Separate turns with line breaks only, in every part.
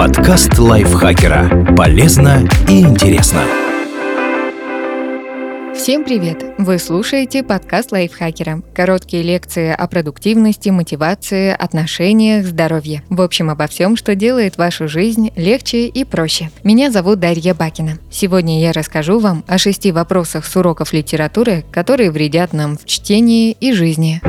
Подкаст лайфхакера. Полезно и интересно.
Всем привет! Вы слушаете подкаст лайфхакера. Короткие лекции о продуктивности, мотивации, отношениях, здоровье. В общем, обо всем, что делает вашу жизнь легче и проще. Меня зовут Дарья Бакина. Сегодня я расскажу вам о шести вопросах с уроков литературы, которые вредят нам в чтении и жизни.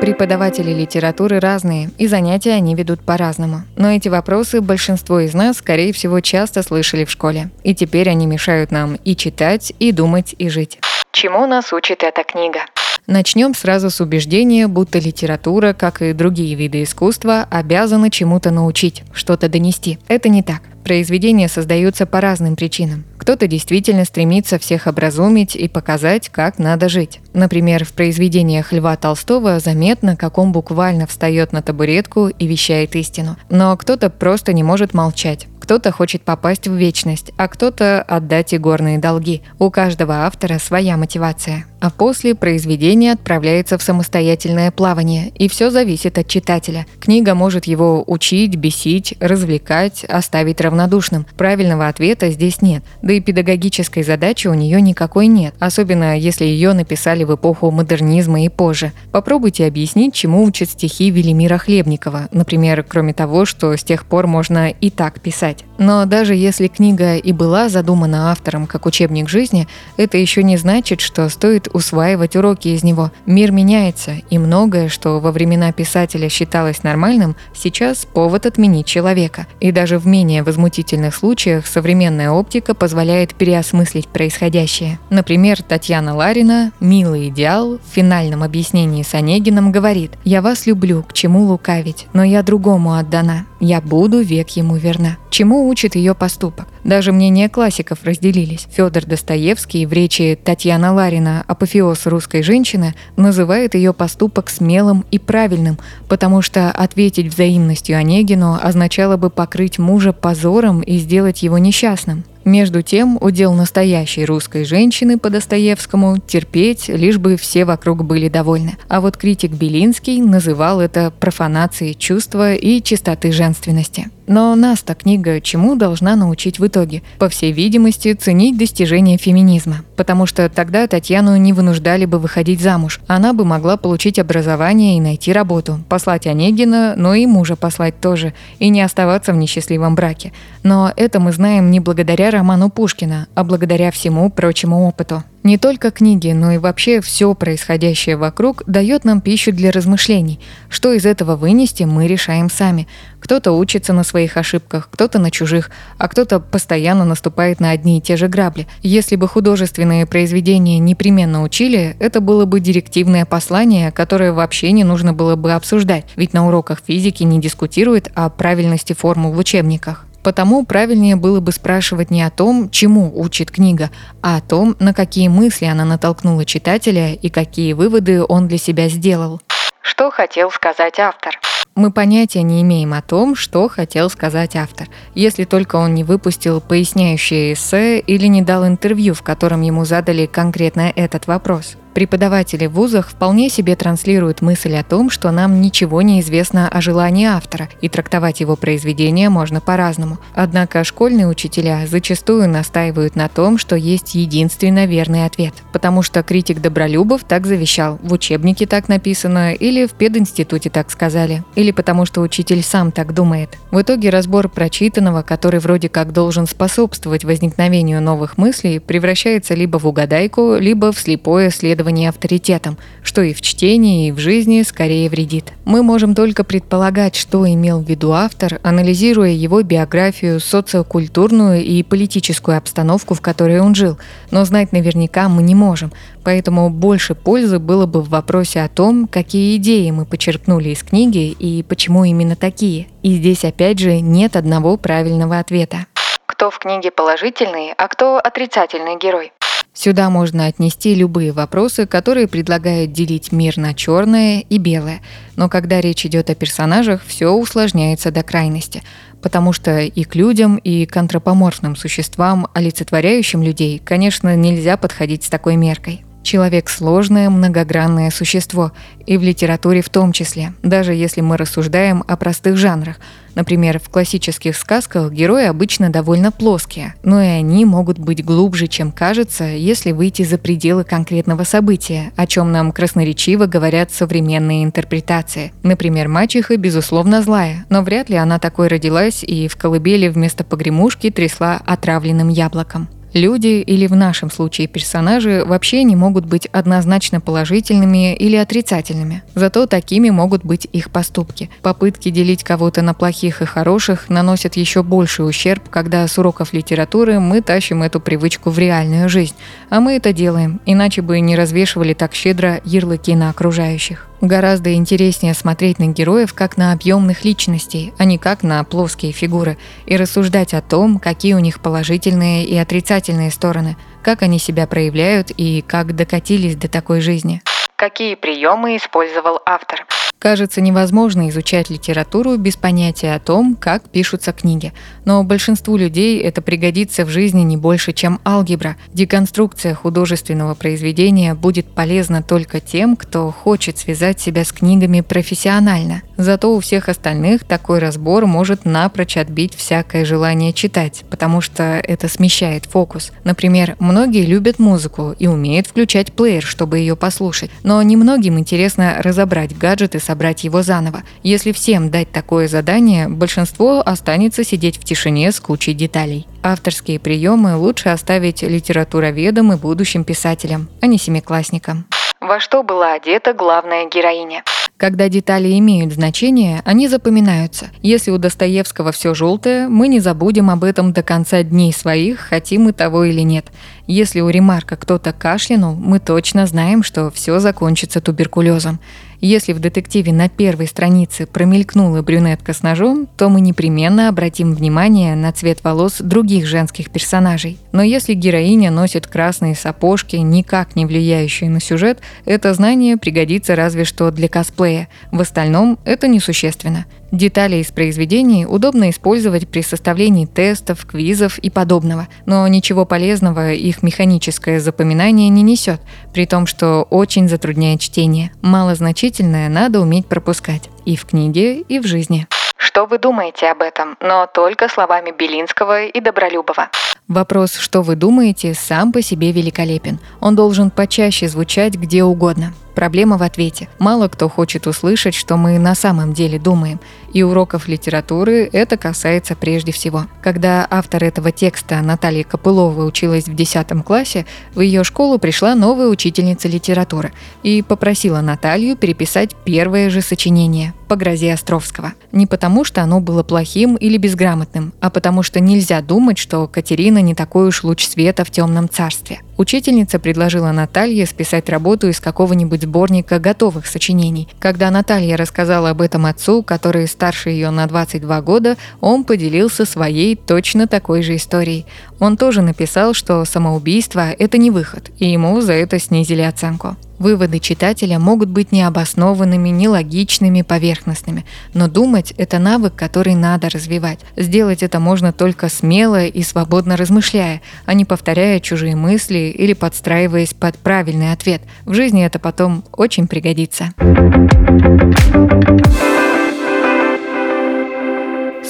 Преподаватели литературы разные, и занятия они ведут по-разному. Но эти вопросы большинство из нас, скорее всего, часто слышали в школе. И теперь они мешают нам и читать, и думать, и жить. Чему нас учит эта книга? Начнем сразу с убеждения, будто литература, как и другие виды искусства, обязана чему-то научить, что-то донести. Это не так. Произведения создаются по разным причинам. Кто-то действительно стремится всех образумить и показать, как надо жить. Например, в произведениях Льва Толстого заметно, как он буквально встает на табуретку и вещает истину. Но кто-то просто не может молчать. Кто-то хочет попасть в вечность, а кто-то отдать игорные долги. У каждого автора своя мотивация. А после произведение отправляется в самостоятельное плавание, и все зависит от читателя. Книга может его учить, бесить, развлекать, оставить равнодушным. Правильного ответа здесь нет. Да и педагогической задачи у нее никакой нет, особенно если ее написали в эпоху модернизма и позже. Попробуйте объяснить, чему учат стихи Велимира Хлебникова, например, кроме того, что с тех пор можно и так писать читать. Но даже если книга и была задумана автором как учебник жизни, это еще не значит, что стоит усваивать уроки из него. Мир меняется, и многое, что во времена писателя считалось нормальным, сейчас повод отменить человека. И даже в менее возмутительных случаях современная оптика позволяет переосмыслить происходящее. Например, Татьяна Ларина «Милый идеал» в финальном объяснении с Онегином говорит «Я вас люблю, к чему лукавить, но я другому отдана. Я буду век ему верна». Чему учит ее поступок? Даже мнения классиков разделились. Федор Достоевский в речи Татьяна Ларина «Апофеоз русской женщины» называет ее поступок смелым и правильным, потому что ответить взаимностью Онегину означало бы покрыть мужа позором и сделать его несчастным. Между тем, удел настоящей русской женщины по Достоевскому – терпеть, лишь бы все вокруг были довольны. А вот критик Белинский называл это профанацией чувства и чистоты женственности. Но нас-то книга чему должна научить в итоге? По всей видимости, ценить достижения феминизма. Потому что тогда Татьяну не вынуждали бы выходить замуж. Она бы могла получить образование и найти работу. Послать Онегина, но и мужа послать тоже. И не оставаться в несчастливом браке. Но это мы знаем не благодаря роману Пушкина, а благодаря всему прочему опыту. Не только книги, но и вообще все происходящее вокруг дает нам пищу для размышлений. Что из этого вынести, мы решаем сами. Кто-то учится на своих ошибках, кто-то на чужих, а кто-то постоянно наступает на одни и те же грабли. Если бы художественные произведения непременно учили, это было бы директивное послание, которое вообще не нужно было бы обсуждать, ведь на уроках физики не дискутируют о правильности формул в учебниках. Потому правильнее было бы спрашивать не о том, чему учит книга, а о том, на какие мысли она натолкнула читателя и какие выводы он для себя сделал. Что хотел сказать автор? Мы понятия не имеем о том, что хотел сказать автор, если только он не выпустил поясняющее эссе или не дал интервью, в котором ему задали конкретно этот вопрос. Преподаватели в вузах вполне себе транслируют мысль о том, что нам ничего не известно о желании автора, и трактовать его произведение можно по-разному. Однако школьные учителя зачастую настаивают на том, что есть единственно верный ответ, потому что критик Добролюбов так завещал, в учебнике так написано, или в пединституте так сказали, или потому что учитель сам так думает. В итоге разбор прочитанного, который вроде как должен способствовать возникновению новых мыслей, превращается либо в угадайку, либо в слепое следование следование авторитетам, что и в чтении, и в жизни скорее вредит. Мы можем только предполагать, что имел в виду автор, анализируя его биографию, социокультурную и политическую обстановку, в которой он жил, но знать наверняка мы не можем, поэтому больше пользы было бы в вопросе о том, какие идеи мы почерпнули из книги и почему именно такие. И здесь опять же нет одного правильного ответа. Кто в книге положительный, а кто отрицательный герой? Сюда можно отнести любые вопросы, которые предлагают делить мир на черное и белое. Но когда речь идет о персонажах, все усложняется до крайности. Потому что и к людям, и к антропоморфным существам, олицетворяющим людей, конечно, нельзя подходить с такой меркой. Человек – сложное, многогранное существо, и в литературе в том числе, даже если мы рассуждаем о простых жанрах. Например, в классических сказках герои обычно довольно плоские, но и они могут быть глубже, чем кажется, если выйти за пределы конкретного события, о чем нам красноречиво говорят современные интерпретации. Например, мачеха, безусловно, злая, но вряд ли она такой родилась и в колыбели вместо погремушки трясла отравленным яблоком. Люди или в нашем случае персонажи вообще не могут быть однозначно положительными или отрицательными. Зато такими могут быть их поступки. Попытки делить кого-то на плохих и хороших наносят еще больший ущерб, когда с уроков литературы мы тащим эту привычку в реальную жизнь. А мы это делаем, иначе бы не развешивали так щедро ярлыки на окружающих. Гораздо интереснее смотреть на героев как на объемных личностей, а не как на плоские фигуры, и рассуждать о том, какие у них положительные и отрицательные стороны, как они себя проявляют и как докатились до такой жизни. Какие приемы использовал автор? Кажется невозможно изучать литературу без понятия о том, как пишутся книги. Но большинству людей это пригодится в жизни не больше, чем алгебра. Деконструкция художественного произведения будет полезна только тем, кто хочет связать себя с книгами профессионально. Зато у всех остальных такой разбор может напрочь отбить всякое желание читать, потому что это смещает фокус. Например, многие любят музыку и умеют включать плеер, чтобы ее послушать. Но немногим интересно разобрать гаджеты с собрать его заново. Если всем дать такое задание, большинство останется сидеть в тишине с кучей деталей. Авторские приемы лучше оставить литературоведам и будущим писателям, а не семиклассникам. Во что была одета главная героиня? Когда детали имеют значение, они запоминаются. Если у Достоевского все желтое, мы не забудем об этом до конца дней своих, хотим мы того или нет. Если у Ремарка кто-то кашлянул, мы точно знаем, что все закончится туберкулезом. Если в детективе на первой странице промелькнула брюнетка с ножом, то мы непременно обратим внимание на цвет волос других женских персонажей. Но если героиня носит красные сапожки, никак не влияющие на сюжет, это знание пригодится разве что для косплея. В остальном это несущественно. Детали из произведений удобно использовать при составлении тестов, квизов и подобного, но ничего полезного их механическое запоминание не несет, при том, что очень затрудняет чтение. Малозначительное надо уметь пропускать и в книге, и в жизни. Что вы думаете об этом, но только словами Белинского и Добролюбова. Вопрос «что вы думаете» сам по себе великолепен. Он должен почаще звучать где угодно. Проблема в ответе. Мало кто хочет услышать, что мы на самом деле думаем. И уроков литературы это касается прежде всего. Когда автор этого текста Наталья Копылова училась в 10 классе, в ее школу пришла новая учительница литературы и попросила Наталью переписать первое же сочинение по грозе Островского. Не потому, что оно было плохим или безграмотным, а потому что нельзя думать, что Катерина не такой уж луч света в темном царстве. Учительница предложила Наталье списать работу из какого-нибудь сборника готовых сочинений. Когда Наталья рассказала об этом отцу, который старше ее на 22 года, он поделился своей точно такой же историей. Он тоже написал, что самоубийство – это не выход, и ему за это снизили оценку. Выводы читателя могут быть необоснованными, нелогичными, поверхностными, но думать – это навык, который надо развивать. Сделать это можно только смело и свободно размышляя, а не повторяя чужие мысли или подстраиваясь под правильный ответ. В жизни это потом очень пригодится.